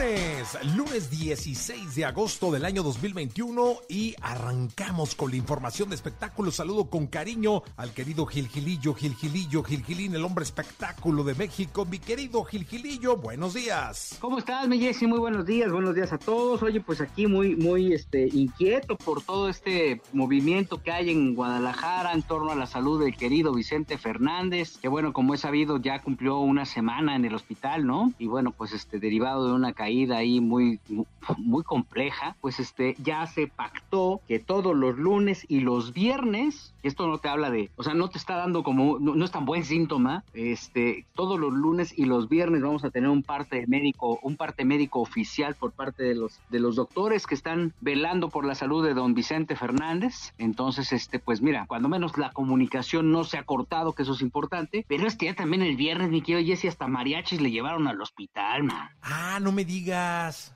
lunes, lunes 16 de agosto del año 2021 y arrancamos con la información de espectáculo. Saludo con cariño al querido Gilgilillo, Gilgilillo, Gilgilín, el hombre espectáculo de México. Mi querido Gilgilillo, buenos días. ¿Cómo estás, mi Jessy? Muy buenos días, buenos días a todos. Oye, pues aquí muy, muy este, inquieto por todo este movimiento que hay en Guadalajara en torno a la salud del querido Vicente Fernández, que bueno, como he sabido, ya cumplió una semana en el hospital, ¿no? Y bueno, pues este, derivado de una caída ahí muy, muy compleja, pues este, ya se pactó que todos los lunes y los viernes, esto no te habla de, o sea, no te está dando como, no, es tan buen síntoma, este, todos los lunes y los viernes vamos a tener un parte médico, un parte médico oficial por parte de los, de los doctores que están velando por la salud de don Vicente Fernández. Entonces, este, pues mira, cuando menos la comunicación no se ha cortado, que eso es importante, pero es que ya también el viernes, mi querido Jesse, hasta mariachis le llevaron al hospital, man. Ah, no me digas.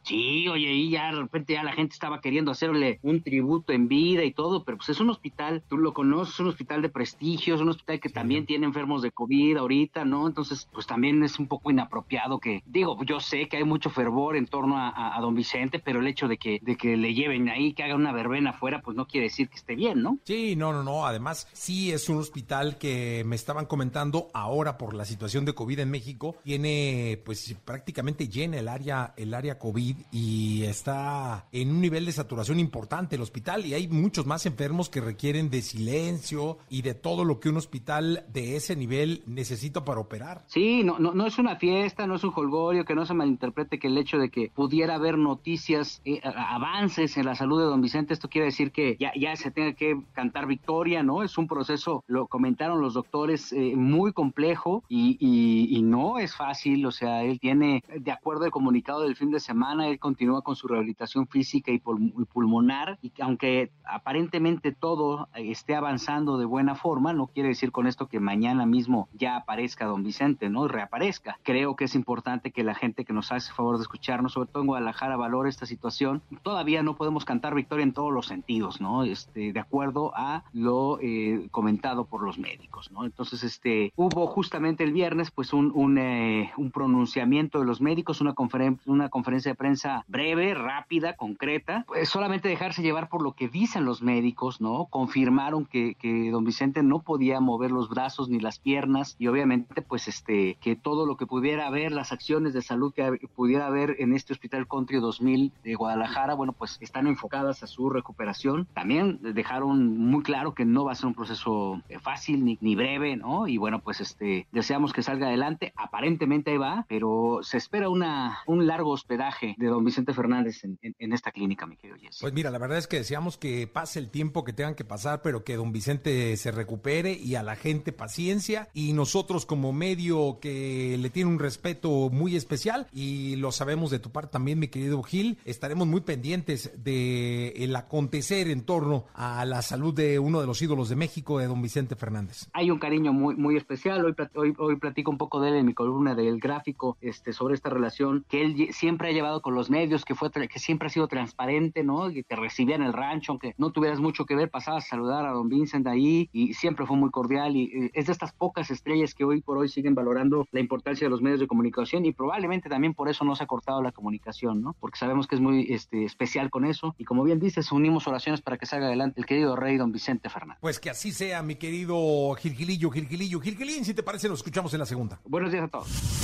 Sí, oye, y ya de repente ya la gente estaba queriendo hacerle un tributo en vida y todo, pero pues es un hospital, tú lo conoces, es un hospital de prestigio, es un hospital que también tiene enfermos de COVID ahorita, ¿no? Entonces, pues también es un poco inapropiado que, digo, yo sé que hay mucho fervor en torno a, don Vicente, pero el hecho de que, de que le lleven ahí, que haga una verbena afuera, pues no quiere decir que esté bien, ¿no? Sí, no, no, no. Además, sí es un hospital que me estaban comentando ahora por la situación de COVID en México, tiene pues prácticamente llena el área el área COVID y está en un nivel de saturación importante el hospital y hay muchos más enfermos que requieren de silencio y de todo lo que un hospital de ese nivel necesita para operar. Sí, no, no, no es una fiesta, no es un holgorio, que no se malinterprete que el hecho de que pudiera haber noticias, eh, avances en la salud de don Vicente, esto quiere decir que ya, ya se tenga que cantar victoria, ¿no? Es un proceso, lo comentaron los doctores, eh, muy complejo y, y, y no es fácil, o sea, él tiene, de acuerdo al comunicado del fin de semana, él continúa con su rehabilitación física y, pulmonar y que aunque aparentemente todo esté avanzando de buena forma, no quiere decir con esto que mañana mismo ya aparezca don Vicente, ¿no? Reaparezca. Creo que es importante que la gente que nos hace favor de escucharnos, sobre todo en Guadalajara, valore esta situación. Todavía no podemos cantar victoria en todos los sentidos, ¿no? Este, de acuerdo a lo eh, comentado por los médicos, ¿no? Entonces, este, hubo justamente el viernes, pues, un, un, eh, un pronunciamiento de los médicos, una, conferencia una conferencia de prensa breve, rápida, concreta, pues solamente dejarse llevar por lo que dicen los médicos, ¿no? Confirmaron que, que don Vicente no podía mover los brazos ni las piernas y obviamente pues este que todo lo que pudiera haber, las acciones de salud que pudiera haber en este Hospital Country 2000 de Guadalajara, bueno, pues están enfocadas a su recuperación. También dejaron muy claro que no va a ser un proceso eh, fácil ni, ni breve, ¿no? Y bueno, pues este deseamos que salga adelante. Aparentemente ahí va, pero se espera una un largo hospedaje de don Vicente Fernández en, esta clínica, mi querido Jesse. Pues mira, la verdad es que deseamos que pase el tiempo que tengan que pasar, pero que don Vicente se recupere y a la gente paciencia. Y nosotros como medio que le tiene un respeto muy especial y lo sabemos de tu parte también, mi querido Gil, estaremos muy pendientes de el acontecer en torno a la salud de uno de los ídolos de México, de don Vicente Fernández. Hay un cariño muy, muy especial. Hoy, hoy, hoy platico un poco de él en mi columna del gráfico este, sobre esta relación que él siempre ha llevado con los medios, que fue que siempre ha sido transparente, ¿no? Que te recibía en el rancho, aunque no tuvieras mucho que ver, pasabas a saludar a don Vincent ahí y siempre fue muy cordial y es de estas pocas estrellas que hoy por hoy siguen valorando la importancia de los medios de comunicación y probablemente también por eso no se ha cortado la comunicación, ¿no? Porque sabemos que es muy este, especial con eso y como bien dices, unimos oraciones para que salga adelante el querido rey don Vicente Fernández. Pues que así sea, mi querido Gilgilillo, Gilgilillo, Gilgilín, si te parece, nos escuchamos en la segunda. Buenos días a todos.